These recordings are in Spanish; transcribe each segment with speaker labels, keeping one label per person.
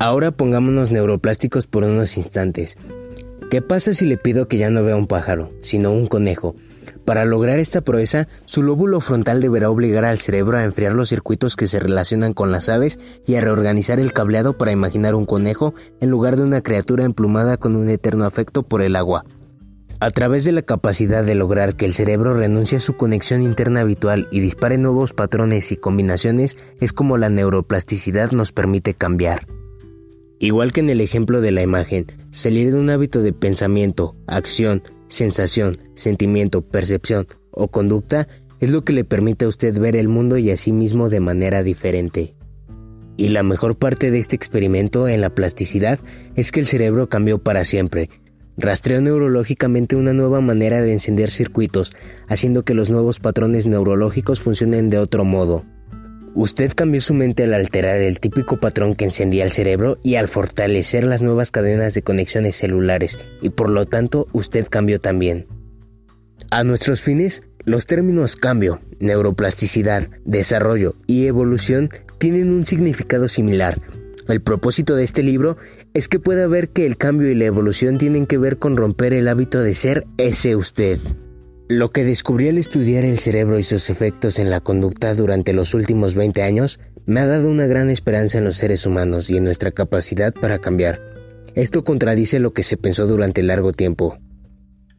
Speaker 1: Ahora pongámonos neuroplásticos por unos instantes. ¿Qué pasa si le pido que ya no vea un pájaro, sino un conejo? Para lograr esta proeza, su lóbulo frontal deberá obligar al cerebro a enfriar los circuitos que se relacionan con las aves y a reorganizar el cableado para imaginar un conejo en lugar de una criatura emplumada con un eterno afecto por el agua. A través de la capacidad de lograr que el cerebro renuncie a su conexión interna habitual y dispare nuevos patrones y combinaciones es como la neuroplasticidad nos permite cambiar. Igual que en el ejemplo de la imagen, salir de un hábito de pensamiento, acción, sensación, sentimiento, percepción o conducta es lo que le permite a usted ver el mundo y a sí mismo de manera diferente. Y la mejor parte de este experimento en la plasticidad es que el cerebro cambió para siempre. Rastreó neurológicamente una nueva manera de encender circuitos, haciendo que los nuevos patrones neurológicos funcionen de otro modo. Usted cambió su mente al alterar el típico patrón que encendía el cerebro y al fortalecer las nuevas cadenas de conexiones celulares, y por lo tanto usted cambió también. A nuestros fines, los términos cambio, neuroplasticidad, desarrollo y evolución tienen un significado similar. El propósito de este libro es que pueda ver que el cambio y la evolución tienen que ver con romper el hábito de ser ese usted. Lo que descubrí al estudiar el cerebro y sus efectos en la conducta durante los últimos 20 años me ha dado una gran esperanza en los seres humanos y en nuestra capacidad para cambiar. Esto contradice lo que se pensó durante largo tiempo.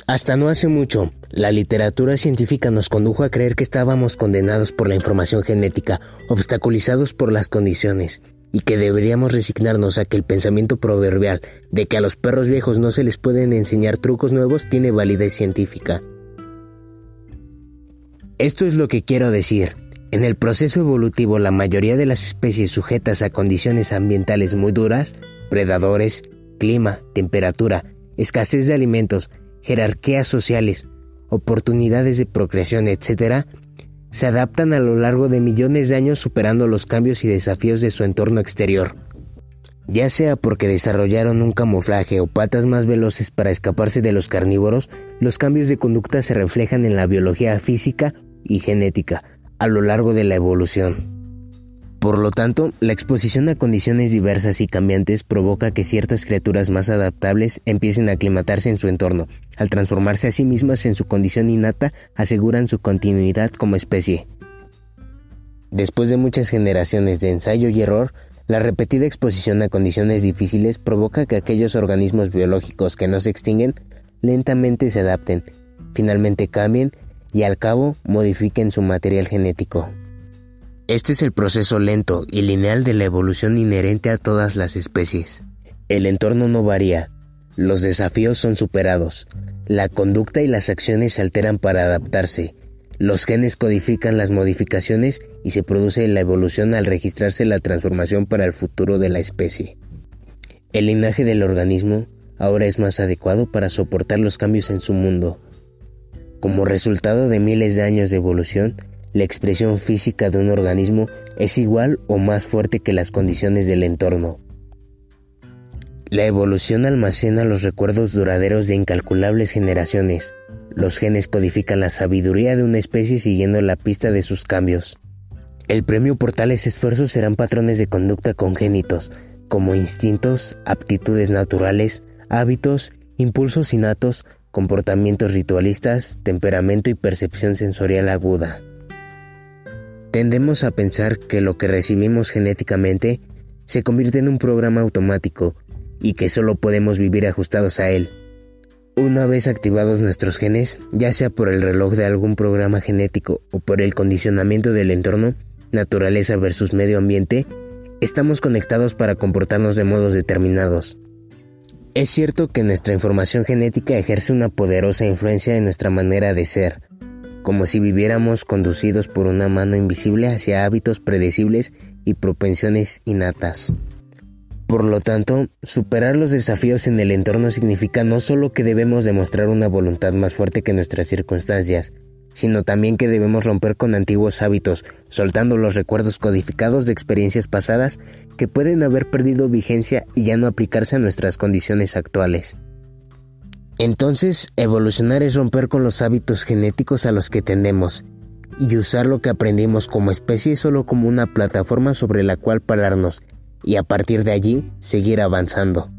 Speaker 1: Hasta no hace mucho, la literatura científica nos condujo a creer que estábamos condenados por la información genética, obstaculizados por las condiciones, y que deberíamos resignarnos a que el pensamiento proverbial de que a los perros viejos no se les pueden enseñar trucos nuevos tiene validez científica. Esto es lo que quiero decir. En el proceso evolutivo la mayoría de las especies sujetas a condiciones ambientales muy duras, predadores, clima, temperatura, escasez de alimentos, jerarquías sociales, oportunidades de procreación, etc., se adaptan a lo largo de millones de años superando los cambios y desafíos de su entorno exterior. Ya sea porque desarrollaron un camuflaje o patas más veloces para escaparse de los carnívoros, los cambios de conducta se reflejan en la biología física y genética a lo largo de la evolución. Por lo tanto, la exposición a condiciones diversas y cambiantes provoca que ciertas criaturas más adaptables empiecen a aclimatarse en su entorno. Al transformarse a sí mismas en su condición innata, aseguran su continuidad como especie. Después de muchas generaciones de ensayo y error, la repetida exposición a condiciones difíciles provoca que aquellos organismos biológicos que no se extinguen lentamente se adapten, finalmente cambien y al cabo modifiquen su material genético. Este es el proceso lento y lineal de la evolución inherente a todas las especies. El entorno no varía, los desafíos son superados, la conducta y las acciones se alteran para adaptarse, los genes codifican las modificaciones y se produce la evolución al registrarse la transformación para el futuro de la especie. El linaje del organismo ahora es más adecuado para soportar los cambios en su mundo, como resultado de miles de años de evolución, la expresión física de un organismo es igual o más fuerte que las condiciones del entorno. La evolución almacena los recuerdos duraderos de incalculables generaciones. Los genes codifican la sabiduría de una especie siguiendo la pista de sus cambios. El premio por tales esfuerzos serán patrones de conducta congénitos, como instintos, aptitudes naturales, hábitos, impulsos innatos, comportamientos ritualistas, temperamento y percepción sensorial aguda. Tendemos a pensar que lo que recibimos genéticamente se convierte en un programa automático y que solo podemos vivir ajustados a él. Una vez activados nuestros genes, ya sea por el reloj de algún programa genético o por el condicionamiento del entorno, naturaleza versus medio ambiente, estamos conectados para comportarnos de modos determinados. Es cierto que nuestra información genética ejerce una poderosa influencia en nuestra manera de ser, como si viviéramos conducidos por una mano invisible hacia hábitos predecibles y propensiones innatas. Por lo tanto, superar los desafíos en el entorno significa no solo que debemos demostrar una voluntad más fuerte que nuestras circunstancias, sino también que debemos romper con antiguos hábitos, soltando los recuerdos codificados de experiencias pasadas que pueden haber perdido vigencia y ya no aplicarse a nuestras condiciones actuales. Entonces, evolucionar es romper con los hábitos genéticos a los que tendemos y usar lo que aprendimos como especie solo como una plataforma sobre la cual pararnos, y a partir de allí seguir avanzando.